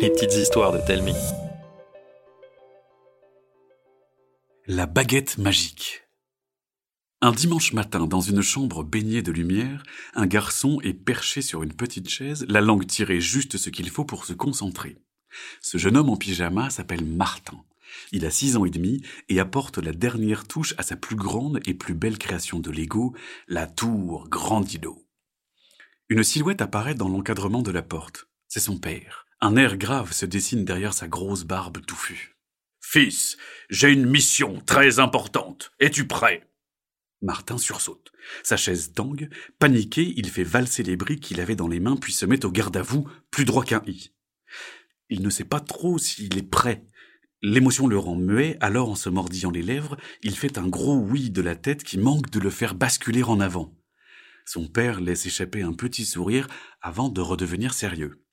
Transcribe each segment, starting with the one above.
Les petites histoires de Telmi. La baguette magique. Un dimanche matin, dans une chambre baignée de lumière, un garçon est perché sur une petite chaise, la langue tirée juste ce qu'il faut pour se concentrer. Ce jeune homme en pyjama s'appelle Martin. Il a six ans et demi et apporte la dernière touche à sa plus grande et plus belle création de Lego, la tour Grandido. Une silhouette apparaît dans l'encadrement de la porte. C'est son père. Un air grave se dessine derrière sa grosse barbe touffue. Fils, j'ai une mission très importante. Es-tu prêt? Martin sursaute. Sa chaise tangue. Paniqué, il fait valser les briques qu'il avait dans les mains puis se met au garde à vous, plus droit qu'un i. Il ne sait pas trop s'il est prêt. L'émotion le rend muet, alors en se mordillant les lèvres, il fait un gros oui de la tête qui manque de le faire basculer en avant. Son père laisse échapper un petit sourire avant de redevenir sérieux.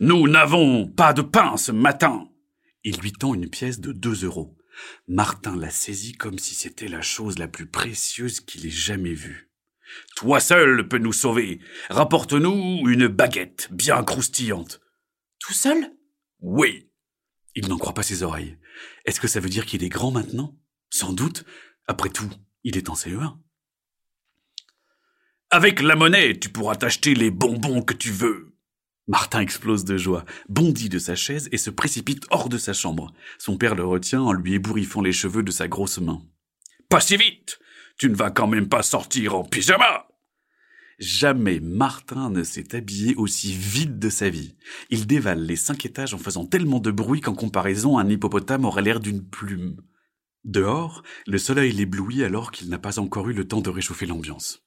Nous n'avons pas de pain ce matin. Il lui tend une pièce de deux euros. Martin la saisit comme si c'était la chose la plus précieuse qu'il ait jamais vue. Toi seul peux nous sauver. Rapporte-nous une baguette bien croustillante. Tout seul? Oui. Il n'en croit pas ses oreilles. Est-ce que ça veut dire qu'il est grand maintenant? Sans doute. Après tout, il est en CE1. Avec la monnaie, tu pourras t'acheter les bonbons que tu veux. Martin explose de joie, bondit de sa chaise et se précipite hors de sa chambre. Son père le retient en lui ébouriffant les cheveux de sa grosse main. Pas si vite. Tu ne vas quand même pas sortir en pyjama. Jamais Martin ne s'est habillé aussi vite de sa vie. Il dévale les cinq étages en faisant tellement de bruit qu'en comparaison, un hippopotame aurait l'air d'une plume. Dehors, le soleil l'éblouit alors qu'il n'a pas encore eu le temps de réchauffer l'ambiance.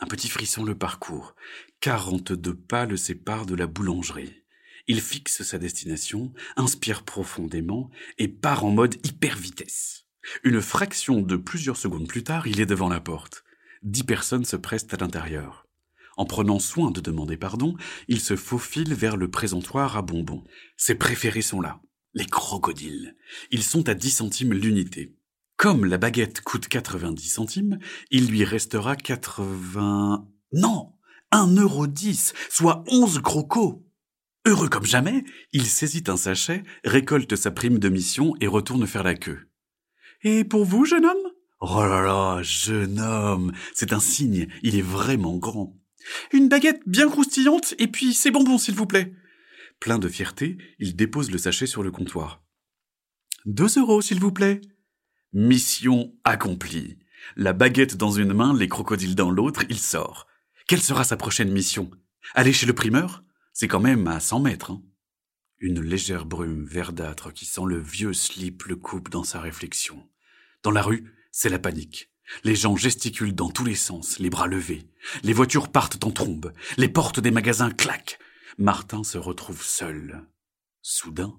Un petit frisson le parcourt. Quarante-deux pas le séparent de la boulangerie. Il fixe sa destination, inspire profondément et part en mode hyper vitesse. Une fraction de plusieurs secondes plus tard, il est devant la porte. Dix personnes se pressent à l'intérieur. En prenant soin de demander pardon, il se faufile vers le présentoir à bonbons. Ses préférés sont là. Les crocodiles. Ils sont à dix centimes l'unité. Comme la baguette coûte 90 centimes, il lui restera 80... Non Un euro dix, soit onze crocos Heureux comme jamais, il saisit un sachet, récolte sa prime de mission et retourne faire la queue. Et pour vous, jeune homme? Oh là là, jeune homme C'est un signe, il est vraiment grand. Une baguette bien croustillante et puis ces bonbons, s'il vous plaît. Plein de fierté, il dépose le sachet sur le comptoir. Deux euros, s'il vous plaît. Mission accomplie. La baguette dans une main, les crocodiles dans l'autre, il sort. Quelle sera sa prochaine mission? Aller chez le primeur? C'est quand même à cent mètres. Hein Une légère brume verdâtre qui sent le vieux slip le coupe dans sa réflexion. Dans la rue, c'est la panique. Les gens gesticulent dans tous les sens, les bras levés. Les voitures partent en trombe. Les portes des magasins claquent. Martin se retrouve seul. Soudain,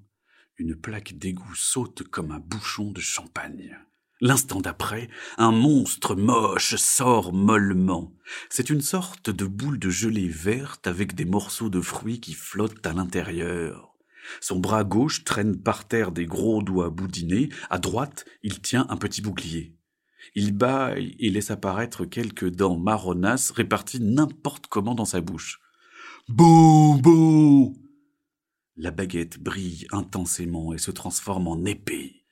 une plaque d'égout saute comme un bouchon de champagne. L'instant d'après, un monstre moche sort mollement. C'est une sorte de boule de gelée verte avec des morceaux de fruits qui flottent à l'intérieur. Son bras gauche traîne par terre des gros doigts boudinés, à droite, il tient un petit bouclier. Il bâille et laisse apparaître quelques dents marronasses réparties n'importe comment dans sa bouche. Bonbon La baguette brille intensément et se transforme en épée.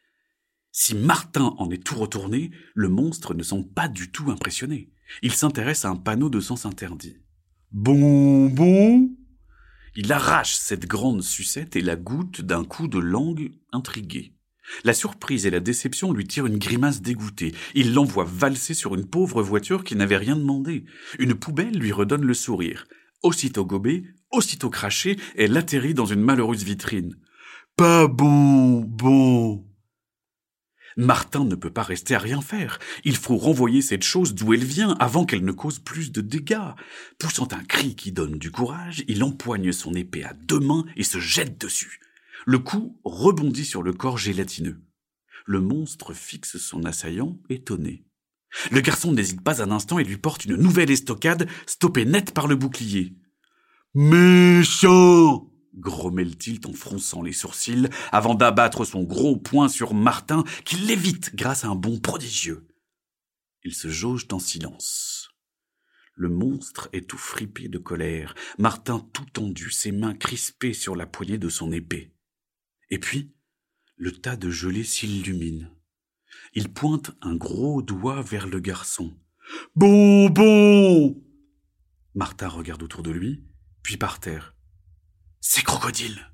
Si Martin en est tout retourné, le monstre ne semble pas du tout impressionné. Il s'intéresse à un panneau de sens interdit. Bonbon Il arrache cette grande sucette et la goûte d'un coup de langue intrigué. La surprise et la déception lui tirent une grimace dégoûtée. Il l'envoie valser sur une pauvre voiture qui n'avait rien demandé. Une poubelle lui redonne le sourire. Aussitôt gobée, aussitôt crachée, elle atterrit dans une malheureuse vitrine. Pas bon, bon. Martin ne peut pas rester à rien faire. Il faut renvoyer cette chose d'où elle vient avant qu'elle ne cause plus de dégâts. Poussant un cri qui donne du courage, il empoigne son épée à deux mains et se jette dessus. Le coup rebondit sur le corps gélatineux. Le monstre fixe son assaillant, étonné. Le garçon n'hésite pas un instant et lui porte une nouvelle estocade, stoppée net par le bouclier. Méchant grommelle-t-il en fronçant les sourcils avant d'abattre son gros poing sur Martin qui l'évite grâce à un bond prodigieux. Ils se jaugent en silence. Le monstre est tout fripé de colère, Martin tout tendu, ses mains crispées sur la poignée de son épée. Et puis, le tas de gelée s'illumine. Il pointe un gros doigt vers le garçon. Bon, bon Martin regarde autour de lui, puis par terre. Ces crocodiles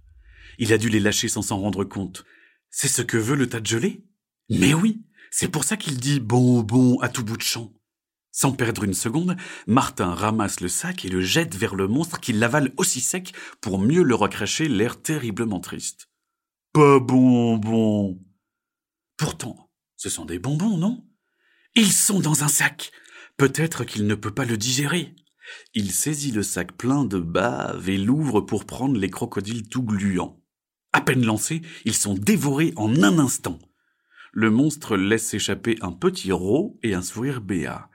Il a dû les lâcher sans s'en rendre compte. C'est ce que veut le tas de gelée? Mais oui, c'est pour ça qu'il dit bon, bon à tout bout de champ. Sans perdre une seconde, Martin ramasse le sac et le jette vers le monstre qui l'avale aussi sec pour mieux le recracher l'air terriblement triste. Pas bonbon. Pourtant, ce sont des bonbons, non? Ils sont dans un sac. Peut-être qu'il ne peut pas le digérer. Il saisit le sac plein de bave et l'ouvre pour prendre les crocodiles tout gluants. À peine lancés, ils sont dévorés en un instant. Le monstre laisse échapper un petit rot et un sourire béat.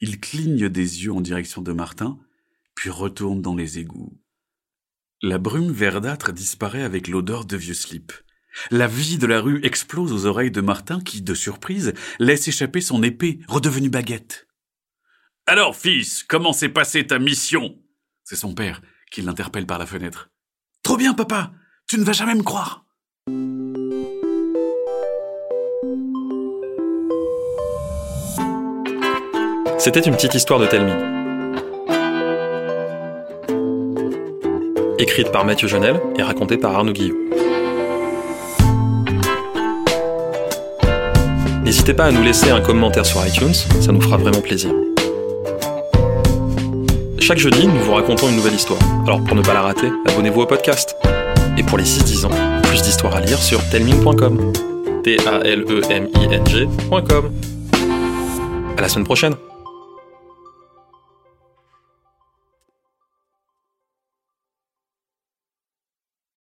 Il cligne des yeux en direction de Martin, puis retourne dans les égouts. La brume verdâtre disparaît avec l'odeur de vieux slip. La vie de la rue explose aux oreilles de Martin qui, de surprise, laisse échapper son épée, redevenue baguette. Alors, fils, comment s'est passée ta mission? C'est son père qui l'interpelle par la fenêtre. Trop bien, papa Tu ne vas jamais me croire C'était une petite histoire de Telmi. Écrite par Mathieu Jonel et racontée par Arnaud Guillot. N'hésitez pas à nous laisser un commentaire sur iTunes, ça nous fera vraiment plaisir. Chaque jeudi, nous vous racontons une nouvelle histoire. Alors pour ne pas la rater, abonnez-vous au podcast. Et pour les 6-10 ans, plus d'histoires à lire sur telming.com. T-A-L-E-M-I-N-G.com. À la semaine prochaine!